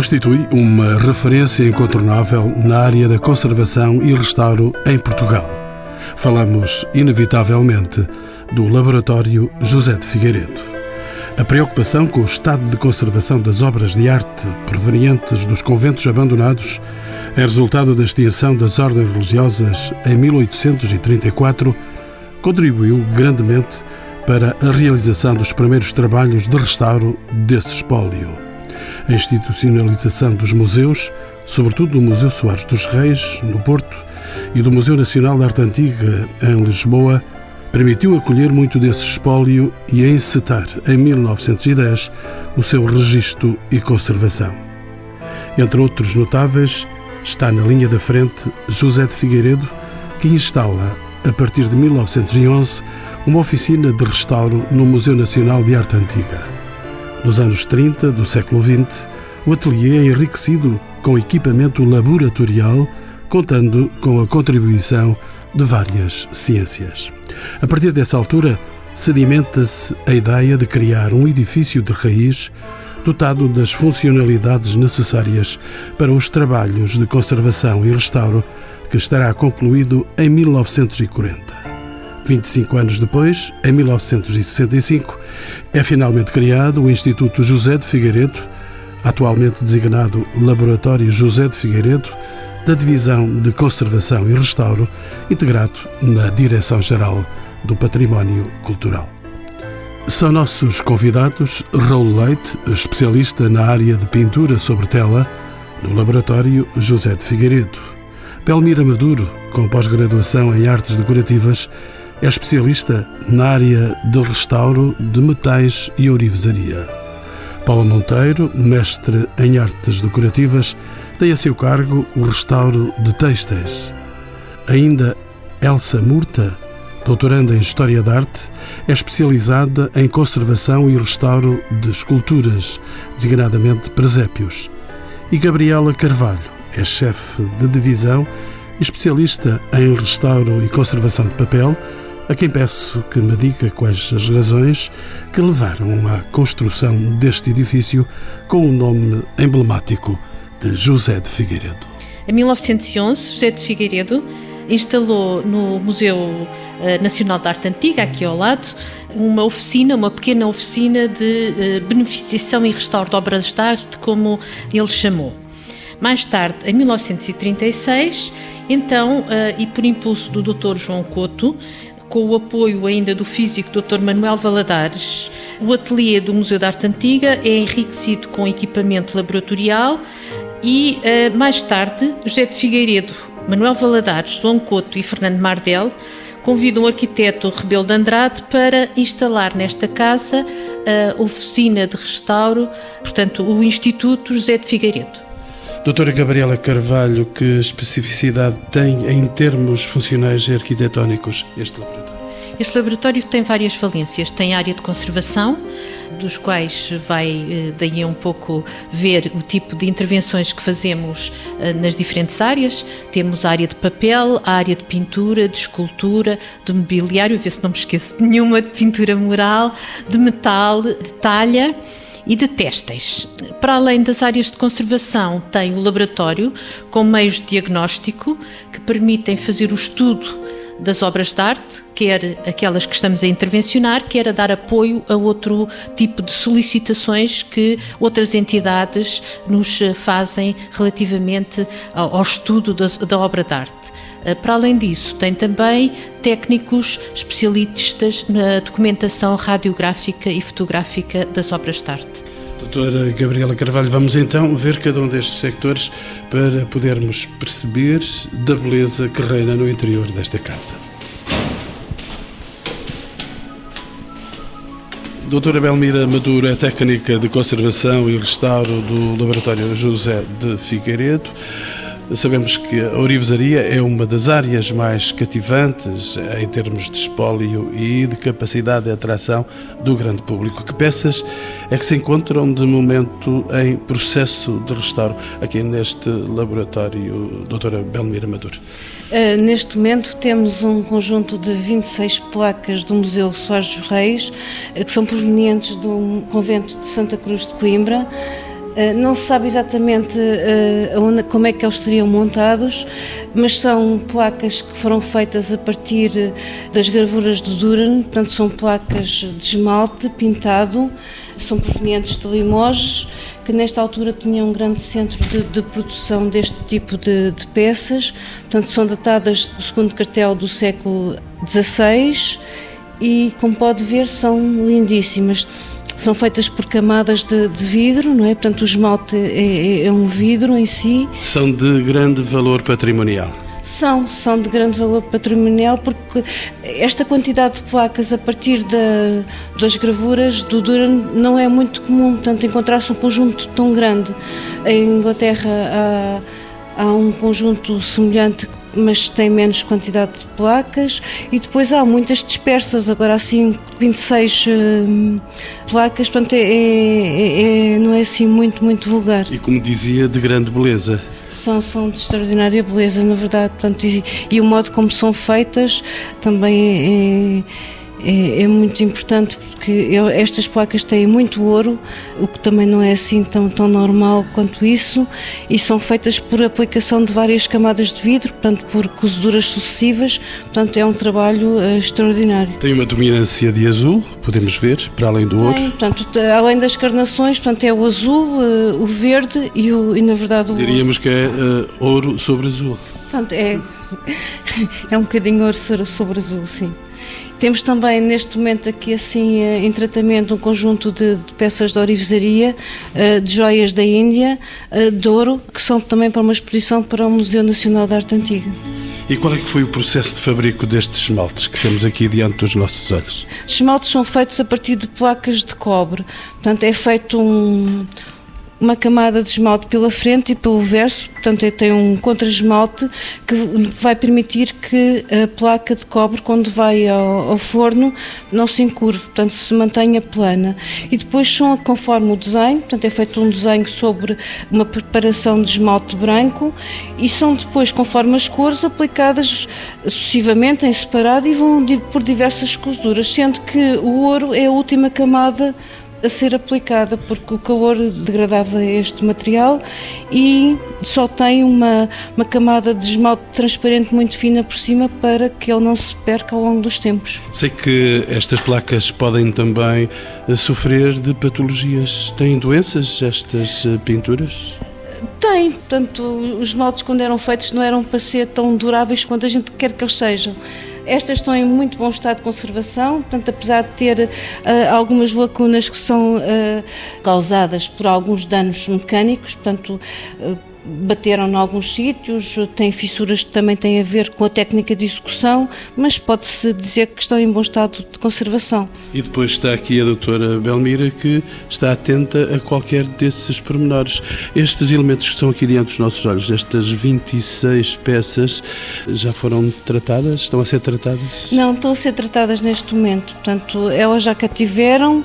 constitui uma referência incontornável na área da conservação e restauro em Portugal. Falamos, inevitavelmente, do Laboratório José de Figueiredo. A preocupação com o estado de conservação das obras de arte provenientes dos conventos abandonados é resultado da extinção das ordens religiosas em 1834, contribuiu grandemente para a realização dos primeiros trabalhos de restauro desse espólio. A institucionalização dos museus, sobretudo do Museu Soares dos Reis, no Porto, e do Museu Nacional de Arte Antiga, em Lisboa, permitiu acolher muito desse espólio e encetar, em 1910, o seu registro e conservação. Entre outros notáveis, está na linha da frente José de Figueiredo, que instala, a partir de 1911, uma oficina de restauro no Museu Nacional de Arte Antiga. Nos anos 30 do século XX, o ateliê é enriquecido com equipamento laboratorial, contando com a contribuição de várias ciências. A partir dessa altura, sedimenta-se a ideia de criar um edifício de raiz dotado das funcionalidades necessárias para os trabalhos de conservação e restauro que estará concluído em 1940. 25 anos depois, em 1965, é finalmente criado o Instituto José de Figueiredo, atualmente designado Laboratório José de Figueiredo, da Divisão de Conservação e Restauro, integrado na Direção-Geral do Património Cultural. São nossos convidados Raul Leite, especialista na área de pintura sobre tela, no Laboratório José de Figueiredo. Belmira Maduro, com pós-graduação em Artes Decorativas, é especialista na área de restauro de metais e ourivesaria. Paula Monteiro, mestre em artes decorativas, tem a seu cargo o restauro de têxteis. Ainda Elsa Murta, doutoranda em História da Arte, é especializada em conservação e restauro de esculturas, designadamente presépios. E Gabriela Carvalho é chefe de divisão especialista em restauro e conservação de papel, a quem peço que me diga quais as razões que levaram à construção deste edifício com o nome emblemático de José de Figueiredo. Em 1911, José de Figueiredo instalou no Museu eh, Nacional de Arte Antiga, aqui ao lado, uma oficina, uma pequena oficina de eh, beneficiação e restauro de obras de arte, como ele chamou. Mais tarde, em 1936, então, eh, e por impulso do Dr. João Couto, com o apoio ainda do físico Dr. Manuel Valadares. O ateliê do Museu da Arte Antiga é enriquecido com equipamento laboratorial e, eh, mais tarde, José de Figueiredo, Manuel Valadares, João Couto e Fernando Mardel convidam o arquiteto Rebelo de Andrade para instalar nesta casa a oficina de restauro, portanto, o Instituto José de Figueiredo. Doutora Gabriela Carvalho, que especificidade tem em termos funcionais e arquitetónicos este laboratório? Este laboratório tem várias valências. Tem área de conservação, dos quais vai eh, daí um pouco ver o tipo de intervenções que fazemos eh, nas diferentes áreas. Temos a área de papel, a área de pintura, de escultura, de mobiliário, ver se não me esqueço de nenhuma, de pintura mural, de metal, de talha e de têxteis. Para além das áreas de conservação, tem o laboratório com meios de diagnóstico que permitem fazer o estudo das obras de arte, quer aquelas que estamos a intervencionar, quer a dar apoio a outro tipo de solicitações que outras entidades nos fazem relativamente ao estudo da, da obra de arte. Eh, para além disso, tem também técnicos especialistas na documentação radiográfica e fotográfica das obras de arte. Doutora Gabriela Carvalho, vamos então ver cada um destes sectores para podermos perceber da beleza que reina no interior desta casa. Doutora Belmira Maduro é técnica de conservação e restauro do Laboratório José de Figueiredo. Sabemos que a ourivesaria é uma das áreas mais cativantes em termos de espólio e de capacidade de atração do grande público. Que peças é que se encontram de momento em processo de restauro aqui neste laboratório, doutora Belmira Maduro? Uh, neste momento temos um conjunto de 26 placas do Museu Soares dos Reis, uh, que são provenientes do convento de Santa Cruz de Coimbra, Eh, não se sabe exatamente uh, como é que eles seriam montados, mas são placas que foram feitas a partir das gravuras do Duran, portanto são placas de esmalte pintado, são provenientes de Limoges, que nesta altura tinha um grande centro de, de produção deste tipo de, de, peças, portanto são datadas do segundo cartel do século XVI e, como pode ver, são lindíssimas são feitas por camadas de, de, vidro, não é? Portanto, o esmalte é, é, é, um vidro em si. São de grande valor patrimonial. São, são de grande valor patrimonial porque esta quantidade de placas a partir da, das gravuras do Duran não é muito comum, portanto, encontrar-se um conjunto tão grande. Em Inglaterra há, há um conjunto semelhante mas tem menos quantidade de placas e depois há muitas dispersas, agora assim 26 uh, placas, portanto é, é, é, não é assim muito, muito vulgar. E como dizia, de grande beleza. São, são de extraordinária beleza, na verdade, portanto, e, e o modo como são feitas também é é, é, muito importante porque estas placas têm muito ouro, o que também não é assim tão, tão normal quanto isso, e são feitas por aplicação de várias camadas de vidro, portanto, por cozeduras sucessivas, portanto, é um trabalho uh, extraordinário. Tem uma dominância de azul, podemos ver, para além do ouro? Tem, portanto, além das carnações, portanto, é o azul, uh, o verde e, o, e, na verdade, o Diríamos que é uh, ouro sobre azul. Portanto, é, é um bocadinho ouro sobre azul, sim. Temos também neste momento aqui assim eh, em tratamento um conjunto de, de peças de orivesaria, eh, de joias da Índia, eh, de ouro, que são também para uma exposição para o Museu Nacional de Arte Antiga. E qual é que foi o processo de fabrico destes esmaltes que temos aqui diante dos nossos olhos? Os esmaltes são feitos a partir de placas de cobre. Portanto, é feito um, uma camada de esmalte pela frente e pelo verso, portanto tem um contra-esmalte que vai permitir que a placa de cobre, quando vai ao, ao, forno, não se encurve, portanto se mantenha plana. E depois são conforme o desenho, portanto é feito um desenho sobre uma preparação de esmalte branco e são depois, conforme as cores, aplicadas sucessivamente em separado e vão por diversas costuras, sendo que o ouro é a última camada a ser aplicada, porque o calor degradava este material e só tem uma, uma camada de esmalte transparente muito fina por cima para que ele não se perca ao longo dos tempos. Sei que estas placas podem também sofrer de patologias. Têm doenças estas eh, pinturas? Tem, portanto, os esmaltes quando eram feitos não eram para ser tão duráveis quanto a gente quer que eles sejam. Estas estão em muito bom estado de conservação, portanto, apesar de ter uh, algumas lacunas que são uh, causadas por alguns danos mecânicos, portanto, uh, bateram em alguns sítios, têm fissuras que também têm a ver com a técnica de execução, mas pode-se dizer que estão em bom estado de conservação. E depois está aqui a doutora Belmira que está atenta a qualquer desses pormenores. Estes elementos que estão aqui diante dos nossos olhos, estas 26 peças, já foram tratadas? Estão a ser tratadas? Não, estão a ser tratadas neste momento. Portanto, elas já cativeram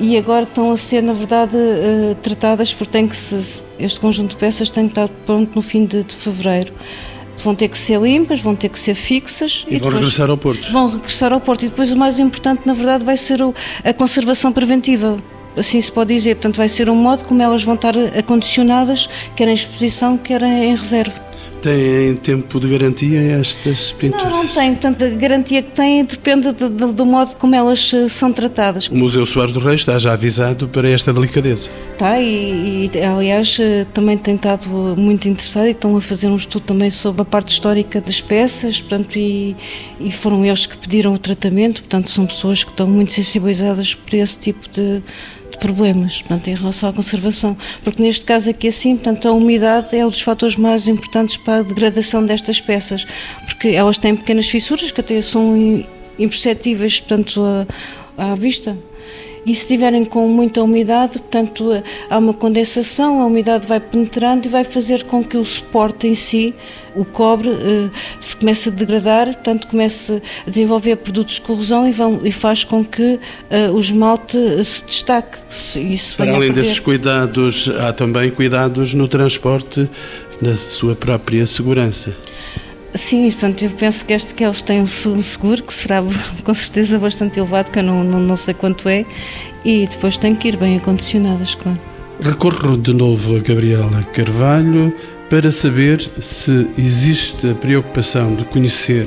e agora estão a ser, na verdade, eh, tratadas porque tem que se, este conjunto de peças tem que estar pronto no fim de, de fevereiro vão ter que ser limpas, vão ter que ser fixas. E, e vão regressar ao Porto. Vão regressar ao Porto. E depois o mais importante, na verdade, vai ser o, a conservação preventiva. Assim se pode dizer. Portanto, vai ser um modo como elas vão estar acondicionadas, quer em exposição, quer em reserva têm tempo de garantia estas pinturas? Não, não tem. Portanto, a garantia que têm depende de, de, do modo como elas eh, são tratadas. O Museu Soares do Rei está já avisado para esta delicadeza. Está, e, e aliás eh, também tem estado muito interessado e estão a fazer um estudo também sobre a parte histórica das peças, portanto, e, e foram eles que pediram o tratamento, portanto, são pessoas que estão muito sensibilizadas por esse tipo de de problemas, portanto, em relação à conservação. Porque neste caso aqui assim, portanto, a umidade é um dos fatores mais importantes para a degradação destas peças, porque elas têm pequenas fissuras que até são imperceptíveis, portanto, à, à vista e se estiverem com muita umidade, portanto, há uma condensação, a umidade vai penetrando e vai fazer com que o suporte em si, o cobre, eh, se comece a degradar, portanto, comece a desenvolver produtos de corrosão e, vão, e faz com que uh, o esmalte se destaque. Isso Para além desses cuidados, há também cuidados no transporte, na sua própria segurança. Sim, portanto, eu penso que este que eles têm um seguro, que será com certeza bastante elevado, que eu não, não, não sei quanto é, e depois tem que ir bem acondicionadas, claro. Recorro de novo a Gabriela Carvalho para saber se existe a preocupação de conhecer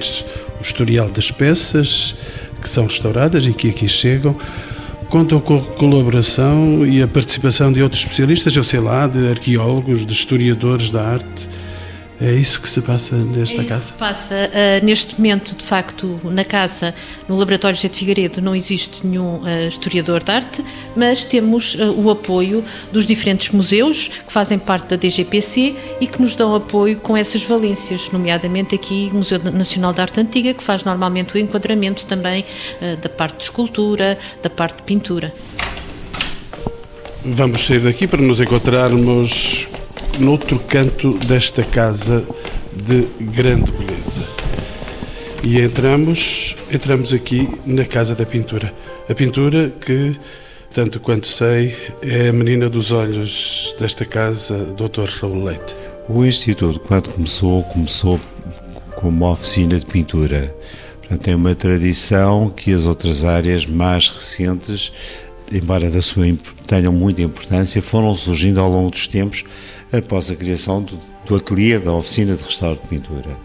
o historial das peças que são restauradas e que aqui chegam. Contam com a colaboração e a participação de outros especialistas, eu sei lá, de arqueólogos, de historiadores da arte é isso que se passa nesta é isso casa? Que se passa uh, neste momento, de facto, na casa, no Laboratório José de Figueiredo, não existe nenhum uh, historiador de arte, mas temos uh, o apoio dos diferentes museus que fazem parte da DGPC e que nos dão apoio com essas valências, nomeadamente aqui o Museu Nacional de Arte Antiga, que faz normalmente o enquadramento também da parte de escultura, da parte de pintura. Vamos sair daqui para nos encontrarmos noutro canto desta casa de grande beleza. E entramos, entramos aqui na Casa da Pintura. A pintura que, tanto quanto sei, é a menina dos olhos desta casa, Dr. Raul Leite. O Instituto, quando começou, começou com uma oficina de pintura. Portanto, tem uma tradição que as outras áreas mais recentes, embora da sua, tenham muita importância, foram surgindo ao longo dos tempos após a criação do, do ateliê da oficina de restauro de pintura.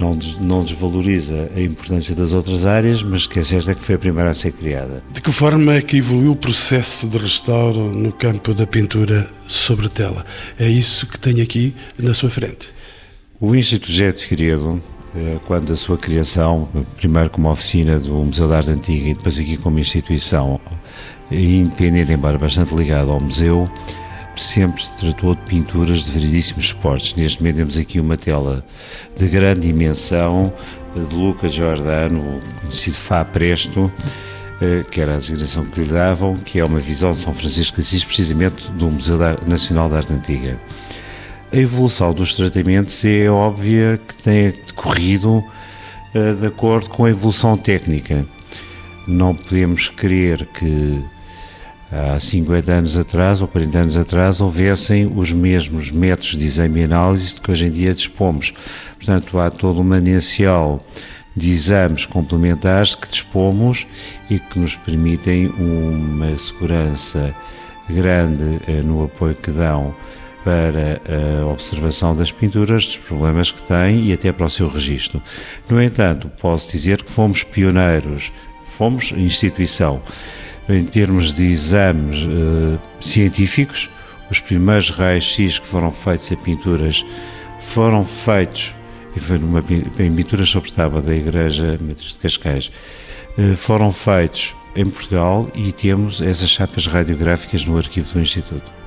Não, não desvaloriza a importância das outras áreas, mas que é certo é que foi a primeira a ser criada. De que forma é que evoluiu o processo de restauro no campo da pintura sobre tela? É isso que tem aqui na sua frente. O Instituto José de Figueiredo, eh, quando a sua criação, primeiro como oficina do Museu da Arte Antiga e depois aqui como instituição independente, embora bastante ligado ao museu, sempre se tratou de pinturas de variedíssimos suportes. Neste momento temos aqui uma tela de grande dimensão de Lucas Giordano, conhecido Fá Presto, eh, que era a designação que lhe davam, que é uma visão de São Francisco de Assis, precisamente do Museu Nacional da Arte Antiga. A evolução dos tratamentos é óbvia que tem decorrido eh, de acordo com a evolução técnica. Não podemos querer que há 50 anos atrás ou 40 anos atrás houvessem os mesmos métodos de exame e análise de que hoje em dia dispomos. Portanto, há todo um manancial de exames complementares que dispomos e que nos permitem uma segurança grande eh, no apoio que dão para a observação das pinturas, dos problemas que têm e até para o seu registro. No entanto, posso dizer que fomos pioneiros, fomos instituição em termos de exames uh, científicos, os primeiros raios-x que foram feitos em pinturas foram feitos e foi numa, em pinturas sobre tábua da Igreja Matriz de Cascais, uh, foram feitos em Portugal e temos essas chapas radiográficas no arquivo do Instituto.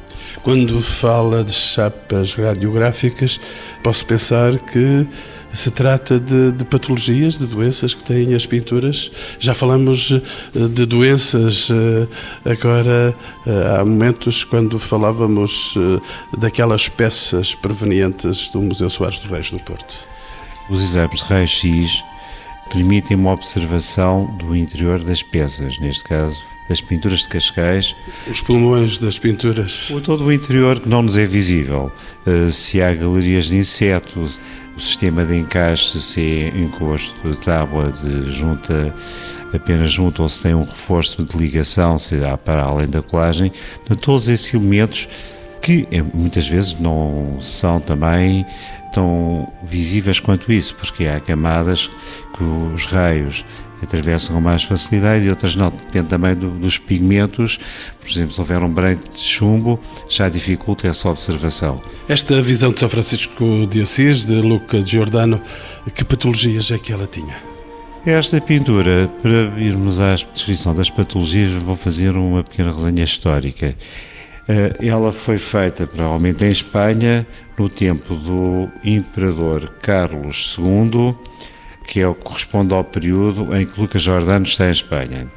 Quando fala de chapas radiográficas, posso pensar que se trata de, de, patologias, de doenças que têm as pinturas. Já falamos eh, de doenças, eh, agora eh, há momentos quando falávamos daquelas peças provenientes do Museu Soares do Reis do Porto. Os exames de raio-x permitem uma observação do interior das peças, neste caso das pinturas de Cascais. Os pulmões das pinturas. O todo o interior que não nos é visível. Se há galerias de insetos, o sistema de encaixe, se é encosto de tábua de junta apenas junto ou se tem um reforço de ligação, se há para além da colagem, todos esses elementos que eh, muitas vezes não são também tão visíveis quanto isso, porque há camadas que os raios atravessam com mais facilidade e outras não. Depende também do, dos pigmentos. Por exemplo, se houver um branco de chumbo, já dificulta essa observação. Esta visão de São Francisco de Assis, de Luca Giordano, que patologias é que ela tinha? Esta pintura, para irmos à descrição das patologias, vou fazer uma pequena resenha histórica. Eh, ela foi feita provavelmente em Espanha no tempo do imperador Carlos II que é o que corresponde ao período em que Lucas Jordano está em Espanha.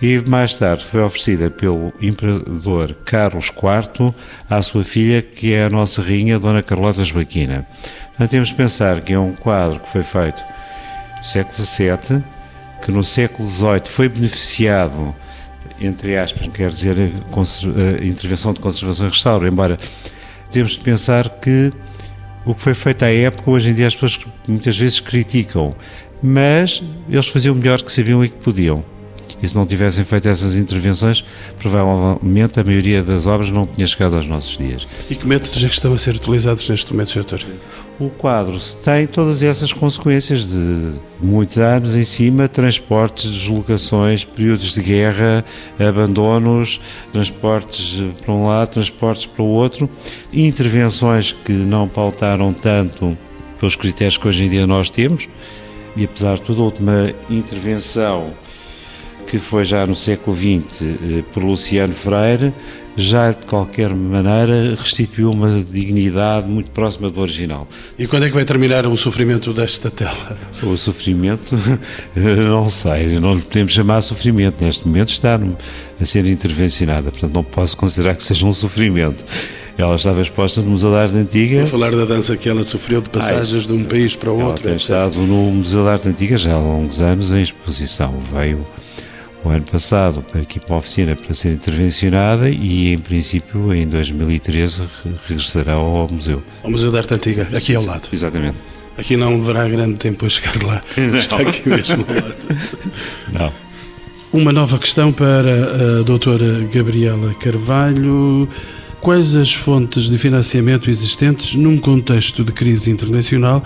E mais tarde foi oferecida pelo imperador Carlos IV à sua filha, que é a nossa rainha, Dona Carlota Joaquina. Portanto, temos de pensar que é um quadro que foi feito no século XVII, que no século XVIII foi beneficiado, entre aspas, quer dizer, a, intervenção de conservação e restauro, embora temos de pensar que o que foi feito à época, hoje em dia as pessoas muitas vezes criticam, mas eles faziam o melhor que sabiam e que podiam. E se não tivessem feito essas intervenções, provavelmente a maioria das obras não tinha chegado aos nossos dias. E que métodos é que estão a ser utilizados neste momento, doutor? O quadro tem todas essas consequências de muitos anos em cima, transportes, deslocações, períodos de guerra, abandonos, transportes para um lado, transportes para o outro, intervenções que não pautaram tanto pelos critérios que hoje em dia nós temos, e apesar de tudo, a última intervenção que foi já no século XX eh, por Luciano Freire, já de qualquer maneira restituiu uma dignidade muito próxima do original. E quando é que vai terminar o sofrimento desta tela? O sofrimento, não sei, não lhe podemos chamar sofrimento. Neste momento está a ser intervencionada, portanto não posso considerar que seja um sofrimento. Ela estava exposta no Museu da Arte Antiga. Vou falar da dança que ela sofreu de passagens Ai, de um país para o outro. Ela tem estado no Museu da Arte Antiga já há longos anos em exposição. Veio o ano passado aqui para a oficina para ser intervencionada e em princípio em 2013 regressará ao museu. Ao Museu da Arte Antiga, aqui ao lado. Exatamente. Aqui não levará grande tempo a chegar lá. Não. Está aqui mesmo ao lado. Não. Uma nova questão para a doutora Gabriela Carvalho. Quais as fontes de financiamento existentes num contexto de crise internacional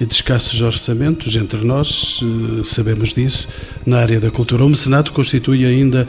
e de escassos orçamentos entre nós, eh, sabemos disso, na área da cultura. O mecenato constitui ainda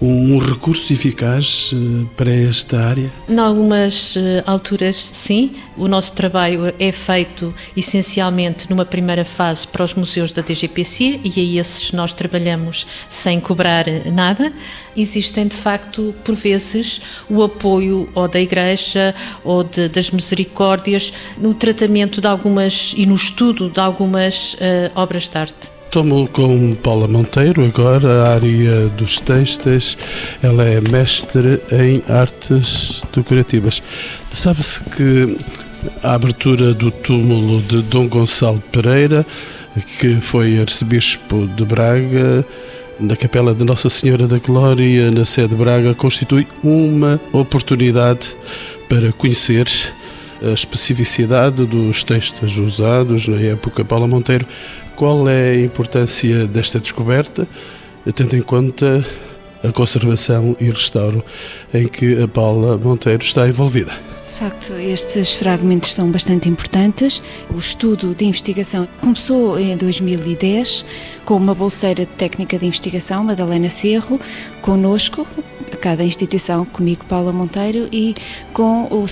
um recurso eficaz eh, para esta área? Em algumas eh, alturas, sim. O nosso trabalho é feito essencialmente numa primeira fase para os museus da DGPC e a esses nós trabalhamos sem cobrar nada. Existem, de facto, por vezes, o apoio ou da Igreja ou de, das Misericórdias no tratamento de algumas e nos estudo de algumas uh, obras de arte. Tomo com Paula Monteiro agora a área dos textos. Ela é mestre em artes decorativas. Sabe-se que a abertura do túmulo de Dom Gonçalo Pereira, que foi arcebispo de Braga, na capela de Nossa Senhora da Glória, na sede de Braga, constitui uma oportunidade para conhecer a especificidade dos textos usados na época Paula Monteiro. Qual é a importância desta descoberta, tendo em conta a conservação e restauro em que a Paula Monteiro está envolvida? De facto, estes fragmentos são bastante importantes. O estudo de investigação começou em 2010 com uma bolseira de técnica de investigação, Madalena Cerro, conosco, cada instituição, comigo, Paula Monteiro, e com o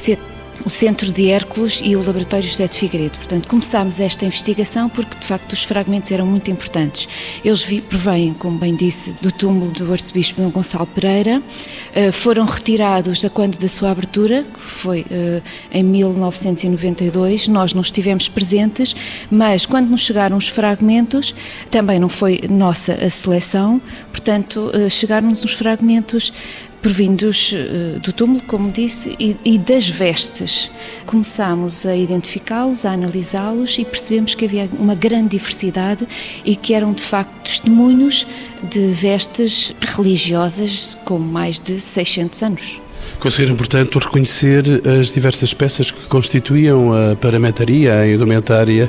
o Centro de Hércules e o Laboratório José de Figueiredo. Portanto, começámos esta investigação porque, de facto, os fragmentos eram muito importantes. Eles provêm, como bem disse, do túmulo do arcebispo Dom Gonçalo Pereira, uh, foram retirados a quando da sua abertura, que foi uh, em 1992. Nós não estivemos presentes, mas quando nos chegaram os fragmentos, também não foi nossa a seleção, portanto, uh, chegaram-nos os fragmentos provindos eh, do túmulo, como disse, e, das vestes. Começámos a identificá-los, a analisá-los e percebemos que havia uma grande diversidade e que eram de facto testemunhos de vestes religiosas com mais de 600 anos. Conseguiram, portanto, reconhecer as diversas peças que constituíam a paramentaria, a indumentária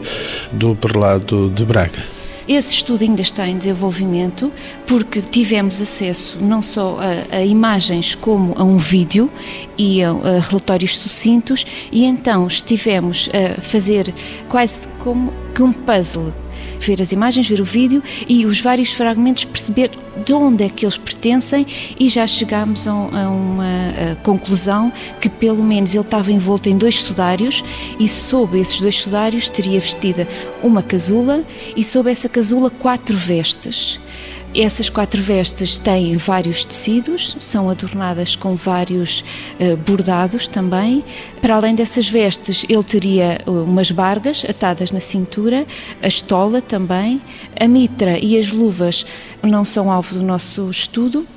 do perlado de Braga. Esse estudo ainda está em desenvolvimento porque tivemos acesso não só a, a imagens como a um vídeo e a, a relatórios sucintos e então estivemos a fazer quase como que um puzzle ver as imagens, ver o vídeo e os vários fragmentos, perceber de onde é que eles pertencem e já chegámos a, uma conclusão que pelo menos ele estava envolto em dois sudários e sob esses dois sudários teria vestida uma casula e sob essa casula quatro vestes. Essas quatro vestes têm vários tecidos, são adornadas com vários uh, bordados também. Para além dessas vestes, ele teria uh, umas bargas atadas na cintura, a estola também, a mitra e as luvas não são alvo do nosso estudo,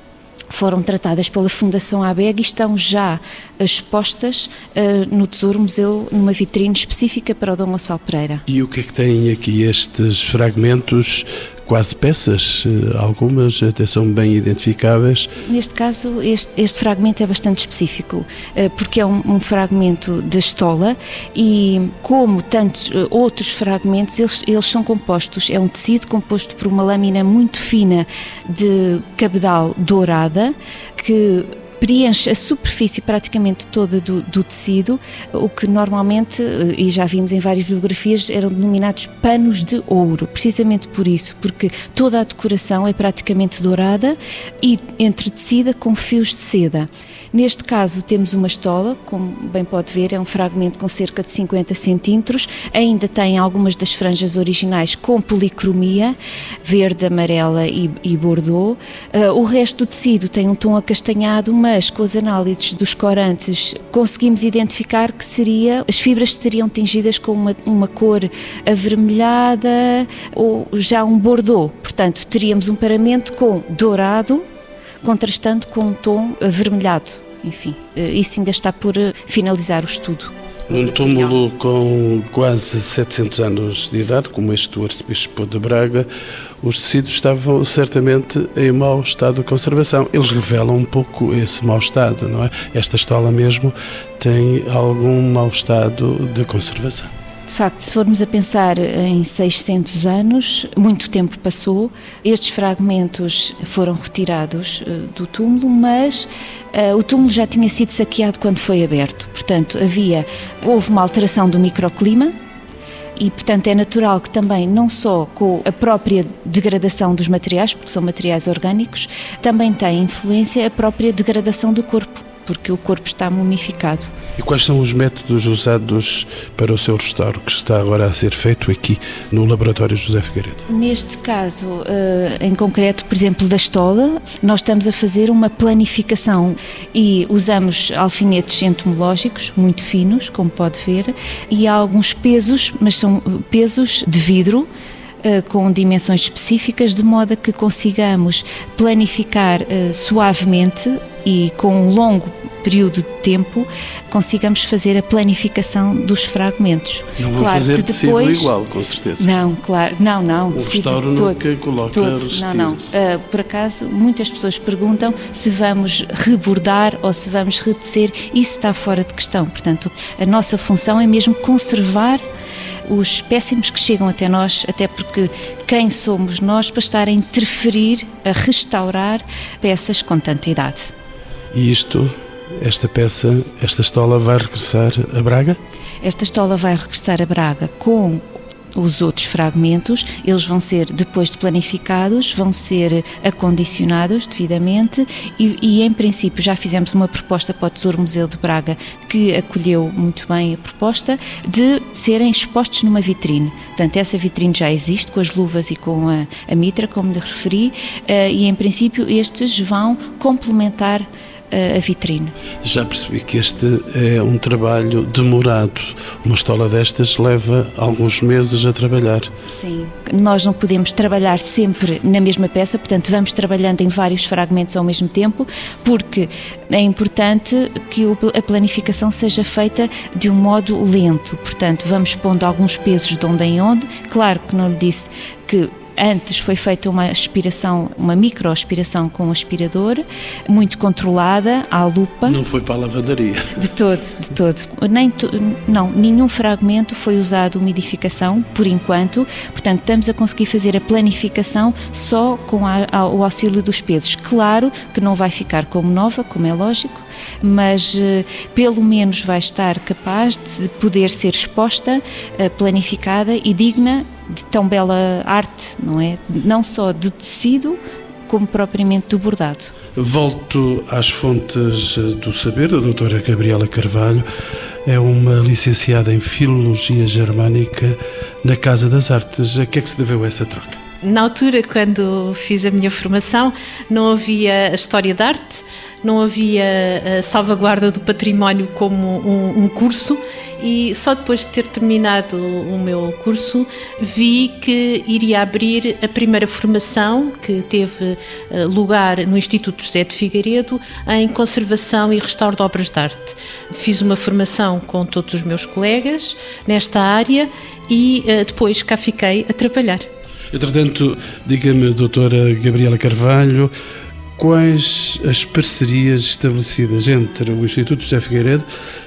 foram tratadas pela Fundação ABEG e estão já expostas uh, no Tesouro Museu, numa vitrine específica para o Dom Gonçalo Pereira. E o que é que têm aqui estes fragmentos quase peças, eh, algumas até são bem identificáveis. Neste caso, este, este fragmento é bastante específico, eh, porque é um, um fragmento da estola e, como tantos eh, outros fragmentos, eles, eles são compostos, é um tecido composto por uma lâmina muito fina de cabedal dourada que preenche a superfície praticamente toda do, do, tecido, o que normalmente, eh, e já vimos em várias biografias, eram denominados panos de ouro, precisamente por isso, porque toda a decoração é praticamente dourada e entretecida com fios de seda. Neste caso temos uma estola, como bem pode ver, é um fragmento com cerca de 50 centímetros, ainda tem algumas das franjas originais com policromia, verde, amarela e, e bordeaux. Uh, o resto do tecido tem um tom acastanhado, mas com as análises dos corantes conseguimos identificar que seria, as fibras seriam tingidas com uma, uma cor avermelhada ou já um bordeaux. Portanto, teríamos um paramento com dourado, contrastando com um tom avermelhado enfim, eh, isso ainda está por eh, finalizar o estudo. Um túmulo com quase 700 anos de idade, como este do arcebispo de Braga, os tecidos estavam certamente em mau estado de conservação. Eles revelam um pouco esse mau estado, não é? Esta estola mesmo tem algum mau estado de conservação. Facto, se formos a pensar em 600 anos, muito tempo passou, estes fragmentos foram retirados uh, do túmulo, mas uh, o túmulo já tinha sido saqueado quando foi aberto. Portanto, havia, houve uma alteração do microclima, e, portanto, é natural que também, não só com a própria degradação dos materiais, porque são materiais orgânicos, também tem influência a própria degradação do corpo porque o corpo está mumificado. E quais são os métodos usados para o seu restauro que está agora a ser feito aqui no Laboratório José Figueiredo? Neste caso, eh, em concreto, por exemplo, da estola, nós estamos a fazer uma planificação e usamos alfinetes entomológicos muito finos, como pode ver, e há alguns pesos, mas são pesos de vidro com dimensões específicas, de modo a que consigamos planificar uh, suavemente e com um longo período de tempo consigamos fazer a planificação dos fragmentos. Não vão claro fazer tecido depois... igual, com certeza. Não, claro, não, não. O restauro nunca coloca todo. Não, não. Uh, por acaso, muitas pessoas perguntam se vamos rebordar ou se vamos retecer. Isso está fora de questão. Portanto, a nossa função é mesmo conservar os espécimes que chegam até nós, até porque quem somos nós para estar a interferir, a restaurar peças com tanta idade. E isto, esta peça, esta estola vai regressar a Braga? Esta estola vai regressar a Braga com os outros fragmentos, eles vão ser, depois de planificados, vão ser acondicionados devidamente e, e, em princípio, já fizemos uma proposta para o Tesouro Museu de Braga que acolheu muito bem a proposta de serem expostos numa vitrine. Portanto, essa vitrine já existe com as luvas e com a, a mitra, como lhe referi, uh, e em princípio estes vão complementar a vitrine. Já percebi que este é um trabalho demorado. Uma estola destas leva alguns meses a trabalhar. Sim, nós não podemos trabalhar sempre na mesma peça, portanto, vamos trabalhando em vários fragmentos ao mesmo tempo, porque é importante que a planificação seja feita de um modo lento. Portanto, vamos pondo alguns pesos de onde em onde. Claro que não lhe disse que Antes foi feita uma aspiração, uma microaspiração com um aspirador, muito controlada, à lupa. Não foi para a lavandaria. De todo, de todo. Nem to, não, nenhum fragmento foi usado umidificação, por enquanto. Portanto, estamos a conseguir fazer a planificação só com a, a, o auxílio dos pesos. Claro que não vai ficar como nova, como é lógico, mas eh, pelo menos vai estar capaz de poder ser exposta, eh, planificada e digna de tão bela arte, não é? Não só do tecido, como propriamente do bordado. Volto às fontes do saber, a doutora Gabriela Carvalho é uma licenciada em Filologia Germânica na Casa das Artes. A que é que se deveu essa troca? Na altura, quando fiz a minha formação, não havia a história da arte, não havia a salvaguarda do património como um, um, curso e só depois de ter terminado o meu curso vi que iria abrir a primeira formação que teve eh, lugar no Instituto José de Figueiredo em conservação e restauro de obras de arte. Fiz uma formação com todos os meus colegas nesta área e eh, depois cá fiquei a trabalhar. Entretanto, diga-me, doutora Gabriela Carvalho, quais as parcerias estabelecidas entre o Instituto José Figueiredo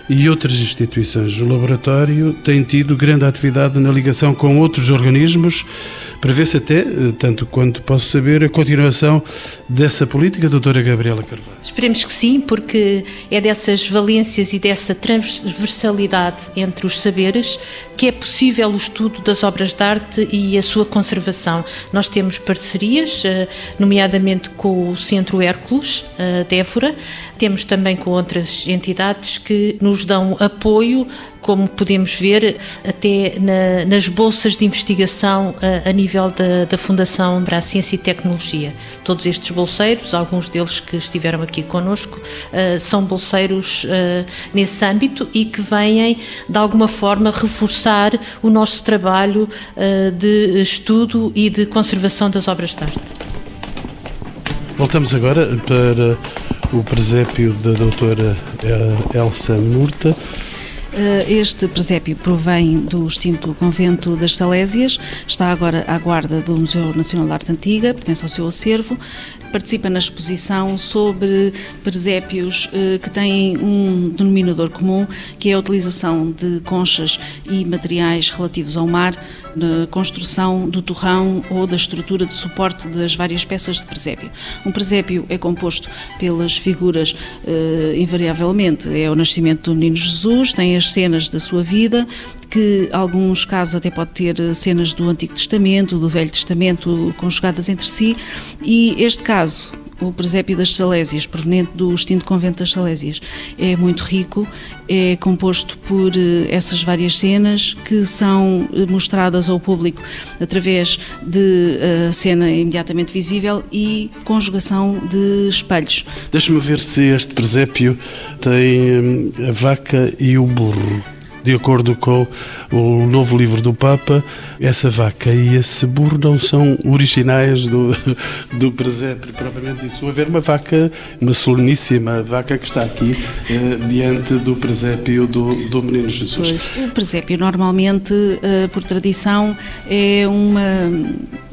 e outras instituições? O laboratório tem tido grande atividade na ligação com outros organismos Prevê-se até, eh, tanto quanto posso saber, a continuação dessa política, doutora Gabriela Carvalho? Esperemos que sim, porque é dessas valências e dessa transversalidade entre os saberes que é possível o estudo das obras de arte e a sua conservação. Nós temos parcerias, eh, nomeadamente com o Centro Hércules, eh, de Évora, temos também com outras entidades que nos dão apoio como podemos ver até na, nas bolsas de investigação a, a nível da, da, Fundação para a Ciência e Tecnologia. Todos estes bolseiros, alguns deles que estiveram aqui conosco, uh, são bolseiros uh, nesse âmbito e que vêm, de alguma forma, reforçar o nosso trabalho uh, de estudo e de conservação das obras de arte. Voltamos agora para o presépio da doutora Elsa Murta. Eh, este presépio provém do extinto convento das Salésias, está agora à guarda do Museu Nacional de Arte Antiga, pertence ao seu acervo, participa na exposição sobre presépios eh, que têm um denominador comum, que é a utilização de conchas e materiais relativos ao mar na construção do torrão ou da estrutura de suporte das várias peças de presépio. Um presépio é composto pelas figuras, eh, invariavelmente, é o nascimento do menino Jesus, tem as cenas da sua vida, que alguns casos até pode ter cenas do Antigo Testamento, do Velho Testamento conjugadas entre si, e este caso o presépio das Salésias, proveniente do extinto convento das Salésias, é muito rico, é composto por eh, essas várias cenas que são eh, mostradas ao público através de uh, cena imediatamente visível e conjugação de espelhos. Deixa-me ver se este presépio tem hum, a vaca e o burro de acordo com o novo livro do Papa, essa vaca e esse burro não são originais do, do presépio propriamente dito. Estou a ver uma vaca, uma soleníssima vaca que está aqui eh, diante do presépio do, do Menino Jesus. Pois, o presépio normalmente, eh, por tradição, é uma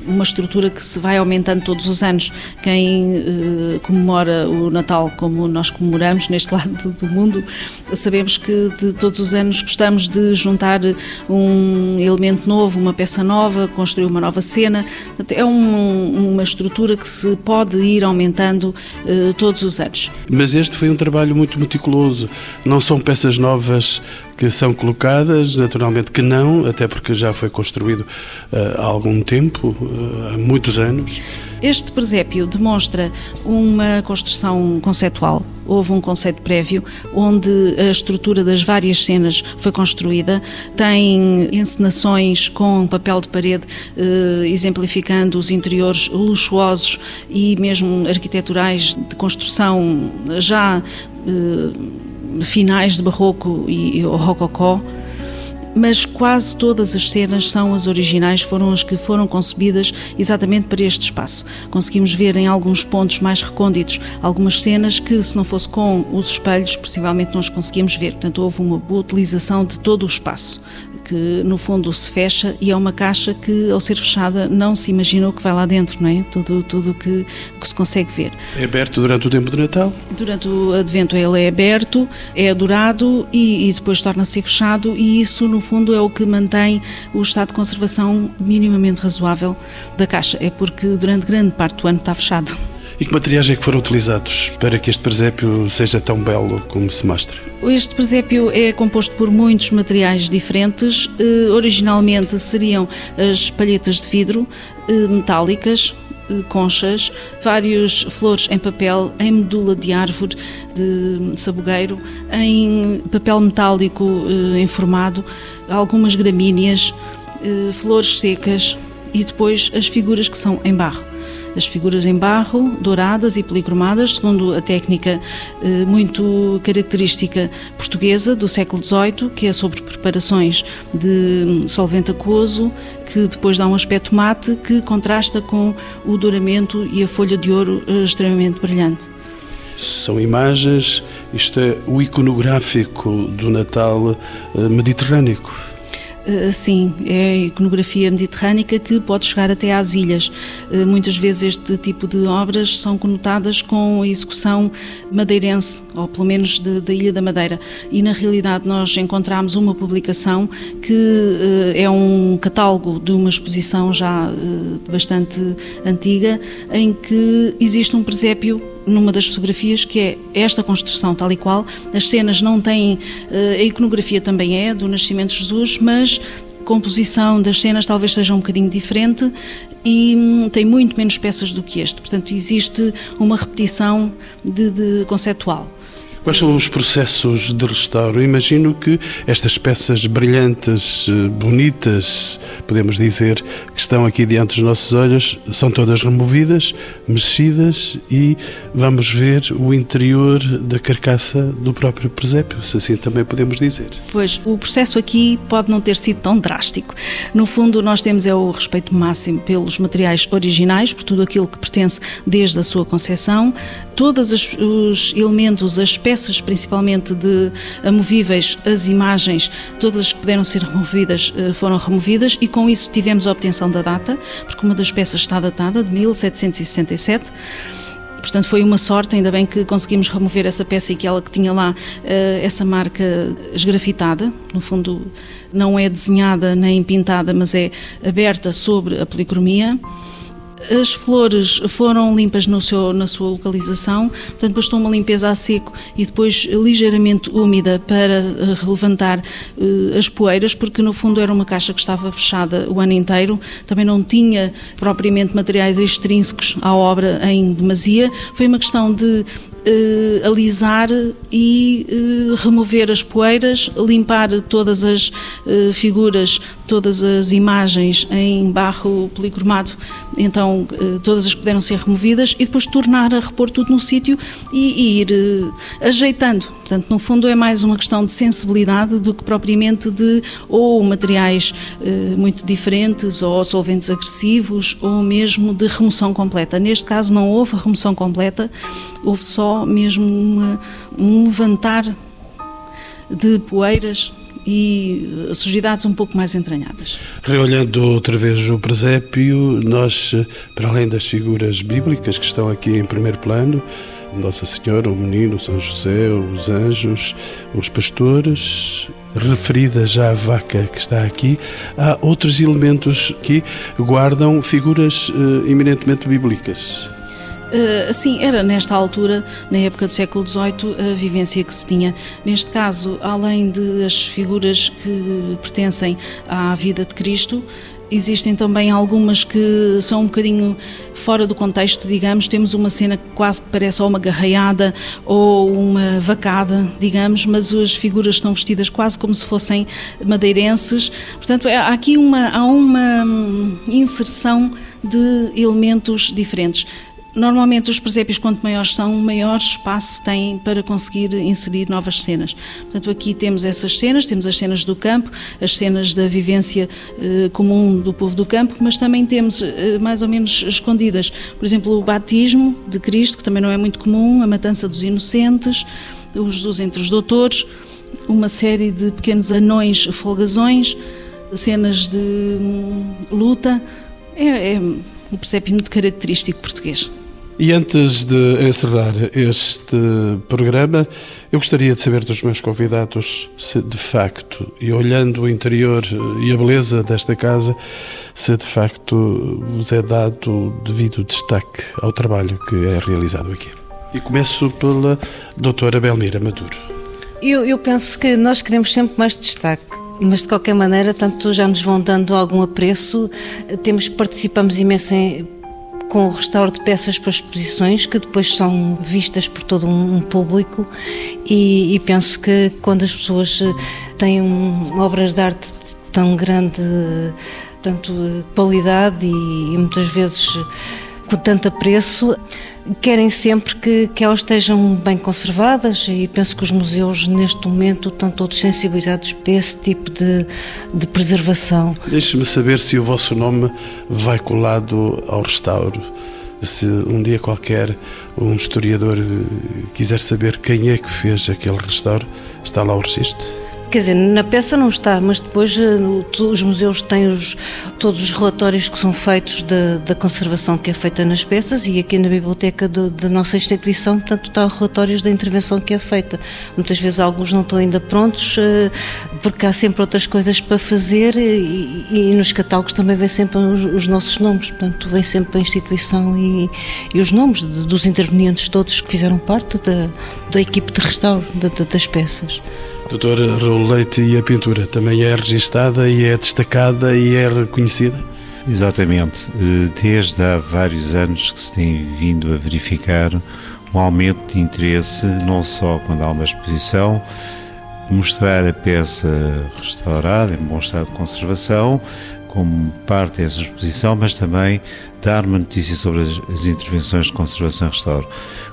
uma estrutura que se vai aumentando todos os anos. Quem eh, comemora o Natal como nós comemoramos neste lado do mundo, sabemos que de todos os anos gostamos de juntar um elemento novo, uma peça nova, construir uma nova cena. É um, uma estrutura que se pode ir aumentando eh, todos os anos. Mas este foi um trabalho muito meticuloso. Não são peças novas que são colocadas, naturalmente que não, até porque já foi construído uh, há algum tempo, uh, há muitos anos. Este presépio demonstra uma construção conceptual. Houve um conceito prévio onde a estrutura das várias cenas foi construída. Tem encenações com papel de parede, eh, exemplificando os interiores luxuosos e mesmo arquiteturais de construção já finais de barroco e, e rococó, mas quase todas as cenas são as originais, foram as que foram concebidas exatamente para este espaço. Conseguimos ver em alguns pontos mais recônditos algumas cenas que, se não fosse com os espelhos, possivelmente não as conseguíamos ver. Portanto, houve uma boa utilização de todo o espaço que no fundo se fecha e é uma caixa que ao ser fechada não se imagina o que vai lá dentro, não é? Tudo tudo que, que se consegue ver. É aberto durante o tempo de Natal? Durante o Advento ele é aberto, é adorado e, e depois torna-se fechado e isso no fundo é o que mantém o estado de conservação minimamente razoável da caixa. É porque durante grande parte do ano está fechado. E que materiais é que foram utilizados para que este presépio seja tão belo como se mostra? Este presépio é composto por muitos materiais diferentes. Uh, originalmente seriam as palhetas de vidro uh, metálicas, uh, conchas, vários flores em papel, em medula de árvore, de sabugueiro, em papel metálico informado, algumas gramíneas, flores secas e depois as figuras que são em barro as figuras em barro, douradas e policromadas, segundo a técnica eh, muito característica portuguesa do século XVIII, que é sobre preparações de solvente aquoso, que depois dá um aspecto mate que contrasta com o douramento e a folha de ouro eh, extremamente brilhante. São imagens, isto é o iconográfico do Natal eh, mediterrâneo. Eh, sim, é a iconografia mediterrânica que pode chegar até às ilhas. Eh, muitas vezes este tipo de obras são conotadas com a execução madeirense, ou pelo menos da Ilha da Madeira. E na realidade nós encontramos uma publicação que eh, é um catálogo de uma exposição já bastante antiga, em que existe um presépio numa das fotografias que é esta construção tal e qual. As cenas não têm, a iconografia também é do nascimento de Jesus, mas a composição das cenas talvez seja um bocadinho diferente e hum, tem muito menos peças do que este. Portanto, existe uma repetição de, de conceptual. Quais são os processos de restauro? Imagino que estas peças brilhantes, eh, bonitas, podemos dizer, que estão aqui diante dos nossos olhos, são todas removidas, mexidas e vamos ver o interior da carcaça do próprio presépio, se assim também podemos dizer. Pois, o processo aqui pode não ter sido tão drástico. No fundo, nós temos é o respeito máximo pelos materiais originais, por tudo aquilo que pertence desde a sua concepção, todos os elementos, as peças principalmente de amovíveis, as imagens, todas as que puderam ser removidas eh, foram removidas e com isso tivemos a obtenção da data, porque uma das peças está datada de 1767. Portanto, foi uma sorte, ainda bem que conseguimos remover essa peça e que ela que tinha lá uh, essa marca esgrafitada, no fundo não é desenhada nem pintada, mas é aberta sobre a policromia. As flores foram limpas no seu, na sua localização, portanto, bastou uma limpeza a seco e depois ligeiramente úmida para eh, relevantar uh, as poeiras, porque no fundo era uma caixa que estava fechada o ano inteiro, também não tinha propriamente materiais extrínsecos à obra em demasia. Foi uma questão de uh, alisar e uh, remover as poeiras, limpar todas as figuras, todas as imagens em barro policromado, então todas as que puderam ser removidas e depois tornar a repor tudo no sítio e, e, ir ajeitando. Portanto, no fundo é mais uma questão de sensibilidade do que propriamente de ou materiais muito diferentes ou solventes agressivos ou mesmo de remoção completa. Neste caso não houve remoção completa, houve só mesmo uma, um levantar de poeiras e sujidades um pouco mais entranhadas. Reolhando outra vez o presépio, nós, para além das figuras bíblicas que estão aqui em primeiro plano, Nossa Senhora, o Menino, São José, os anjos, os pastores, referida já a vaca que está aqui, há outros elementos que guardam figuras eh, eminentemente bíblicas. Uh, sim, era nesta altura, na época do século XVIII, a vivência que se tinha. Neste caso, além de as figuras que pertencem à vida de Cristo, Existem também algumas que são um bocadinho fora do contexto, digamos. Temos uma cena que quase que parece ou uma garraiada ou uma vacada, digamos, mas as figuras estão vestidas quase como se fossem madeirenses. Portanto, há aqui uma, há uma hum, inserção de elementos diferentes. Normalmente os presépios, quanto maiores são, maior espaço têm para conseguir inserir novas cenas. Portanto, aqui temos essas cenas, temos as cenas do campo, as cenas da vivência eh, comum do povo do campo, mas também temos eh, mais ou menos escondidas, por exemplo, o batismo de Cristo, que também não é muito comum, a matança dos inocentes, o Jesus entre os doutores, uma série de pequenos anões folgazões, cenas de hum, luta. É, é um presépio muito característico português. E antes de encerrar este programa, eu gostaria de saber dos meus convidados se de facto, e olhando o interior e a beleza desta casa, se de facto vos é dado devido destaque ao trabalho que é realizado aqui. E começo pela doutora Belmira Maduro. Eu, eu penso que nós queremos sempre mais destaque mas de qualquer maneira, tanto já nos vão dando algum apreço. Temos participamos imenso em, com o restauro de peças para exposições que depois são vistas por todo um público e, e penso que quando as pessoas eh, têm um, obras de arte tão grande, tanto qualidade e, e muitas vezes tanto apreço, querem sempre que, que elas estejam bem conservadas e penso que os museus neste momento estão todos sensibilizados para esse tipo de, de preservação. Deixe-me saber se o vosso nome vai colado ao restauro. Se um dia qualquer um historiador quiser saber quem é que fez aquele restauro, está lá o registro? Quer dizer, na peça não está, mas depois eh, os museus têm os, todos os relatórios que são feitos da, da conservação que é feita nas peças e aqui na biblioteca do, da nossa instituição, portanto, está os relatórios da intervenção que é feita. Muitas vezes alguns não estão ainda prontos, eh, porque há sempre outras coisas para fazer e, e nos catálogos também vem sempre os, os, nossos nomes, portanto, vem sempre a instituição e, e os nomes de, dos intervenientes todos que fizeram parte da, da equipe de restauro de, das peças. Doutor Raul Leite, e a pintura também é registada e é destacada e é reconhecida? Exatamente. Eh, desde há vários anos que se tem vindo a verificar um aumento de interesse, não só quando há uma exposição, mostrar a peça restaurada, em bom estado de conservação, como parte dessa exposição, mas também dar uma notícia sobre as, as intervenções de conservação e restauro.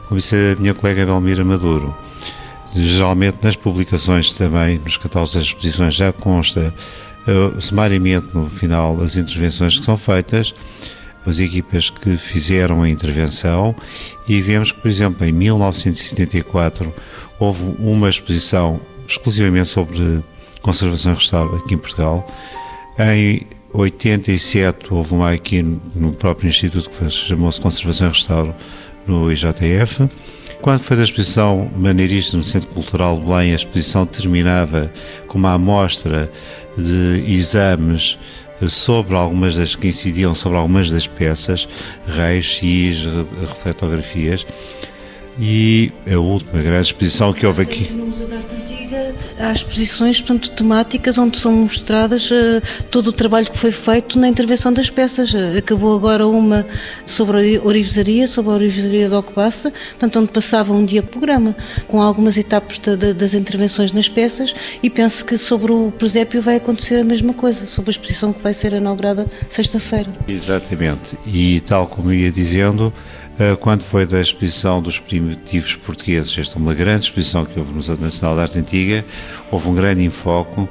Como disse a minha colega Belmira Maduro, Geralmente nas publicações também, nos catálogos das exposições, já consta uh, sumariamente no final as intervenções que são feitas, as equipas que fizeram a intervenção e vemos que, por exemplo, em 1974 houve uma exposição exclusivamente sobre conservação e restauro aqui em Portugal. Em 87 houve uma aqui no próprio Instituto que chamou-se Conservação e Restauro no IJF. Quando foi da exposição Maneirista no Centro Cultural de Belém, a exposição terminava com uma amostra de exames sobre algumas das que incidiam sobre algumas das peças, reis, X, refletografias. E a última grande exposição que houve aqui há exposições portanto, temáticas onde são mostradas uh, todo o trabalho que foi feito na intervenção das peças. Uh, acabou agora uma sobre a orivesaria, sobre a orivesaria do Alcobaça, portanto, onde passava um dia programa, com algumas etapas de, de, das intervenções nas peças e penso que sobre o presépio vai acontecer a mesma coisa, sobre a exposição que vai ser inaugurada sexta-feira. Exatamente, e tal como ia dizendo, eh, quando foi da exposição dos primitivos portugueses. Esta é uma grande exposição que houve no Museu Nacional de Arte Antiga, houve um grande enfoque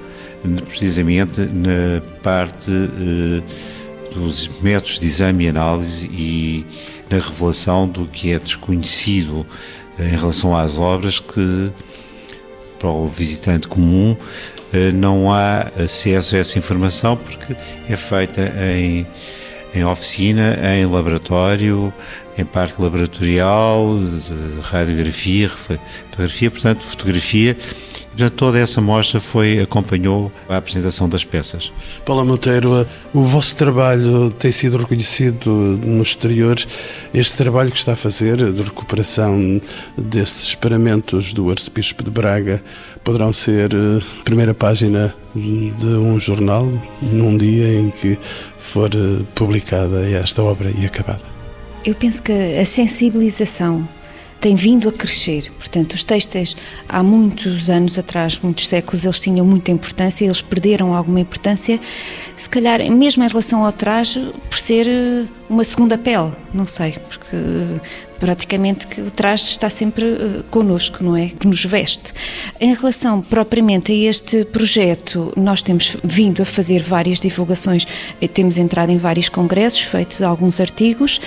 precisamente na parte eh, dos métodos de exame e análise e na revelação do que é desconhecido eh, em relação às obras que para o visitante comum não há acesso a essa informação porque é feita em, em oficina, em laboratório, em parte laboratorial, de radiografia, fotografia, portanto, fotografia. Portanto, toda essa mostra foi, acompanhou a apresentação das peças. Paula Monteiro, o vosso trabalho tem sido reconhecido no exterior. Este trabalho que está a fazer de recuperação desses experimentos do Arcebispo de Braga poderão ser eh, primeira página de um jornal num dia em que for eh, publicada esta obra e acabada. Eu penso que a sensibilização tem vindo a crescer. Portanto, os textos há muitos anos atrás, muitos séculos, eles tinham muita importância, eles perderam alguma importância, se calhar mesmo em relação ao traje, por ser eh, uma segunda pele, não sei, porque praticamente que o traje está sempre uh, connosco, não é? Que nos veste. Em relação propriamente a este projeto, nós temos vindo a fazer várias divulgações, eh, temos entrado em vários congressos, feito alguns artigos,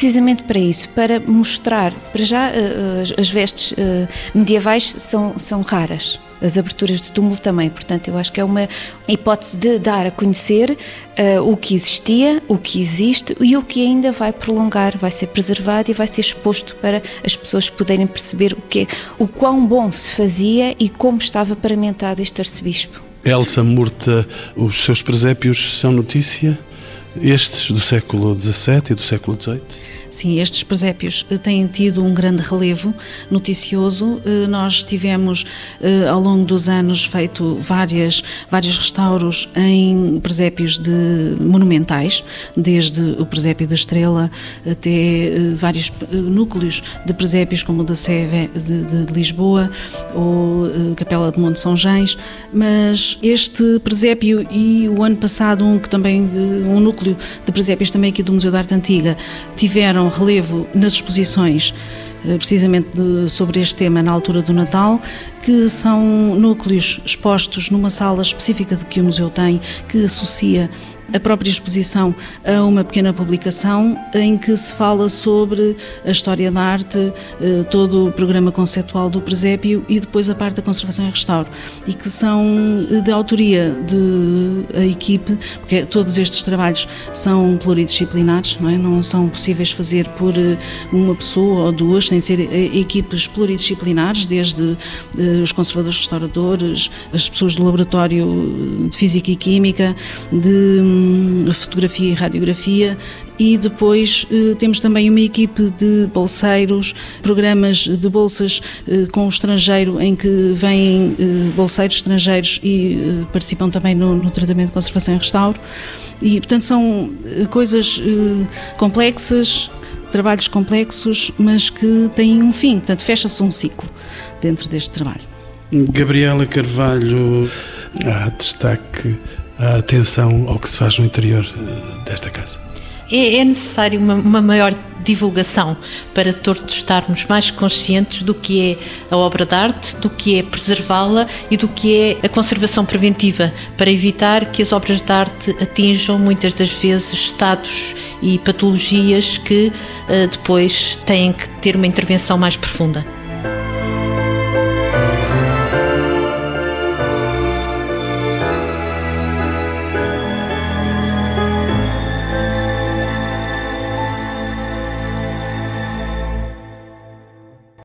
precisamente para isso, para mostrar, para já uh, as vestes uh, medievais são, são raras, as aberturas de túmulo também. Portanto, eu acho que é uma hipótese de dar a conhecer uh, o que existia, o que existe e o que ainda vai prolongar, vai ser preservado e vai ser exposto para as pessoas poderem perceber o que o quão bom se fazia e como estava paramentado este arcebispo. Elsa Murta, os seus presépios são notícia? Estes do século XVII e do século XVIII? Sim, estes presépios eh, têm tido um grande relevo noticioso. Eh, nós tivemos, eh, ao longo dos anos, feito várias, vários restauros em presépios de monumentais, desde o presépio da Estrela até vários núcleos de presépios, como o da Sé de, de, Lisboa ou Capela de Monte São Gens, mas este presépio e o ano passado um que também um núcleo de presépios também aqui do Museu da Arte Antiga tiveram tiveram relevo nas exposições precisamente sobre este tema na altura do Natal, que são núcleos expostos numa sala específica de que o museu tem, que associa a própria exposição a uma pequena publicação em que se fala sobre a história da arte, eh, todo o programa conceptual do presépio e depois a parte da conservação e restauro. E que são eh, de autoria da equipe, porque todos estes trabalhos são pluridisciplinares, não, é? não são possíveis fazer por eh, uma pessoa ou duas, têm de ser equipes pluridisciplinares, desde os conservadores restauradores, as pessoas do laboratório de Física e Química, de hum, fotografia e radiografia e depois eh, temos também uma equipe de bolseiros, programas de bolsas eh, com o estrangeiro em que vêm eh, bolseiros estrangeiros e eh, participam também no, no, tratamento de conservação e restauro. E, portanto, são eh, coisas eh, complexas, trabalhos complexos, mas que têm um fim, portanto, fecha-se um ciclo dentro deste trabalho. Gabriela Carvalho, há destaque a atenção ao que se faz no interior desta casa é, é necessário uma, uma, maior divulgação para todos estarmos mais conscientes do que é a obra de arte, do que é preservá-la e do que é a conservação preventiva, para evitar que as obras de arte atinjam muitas das vezes estados e patologias que uh, depois têm que ter uma intervenção mais profunda.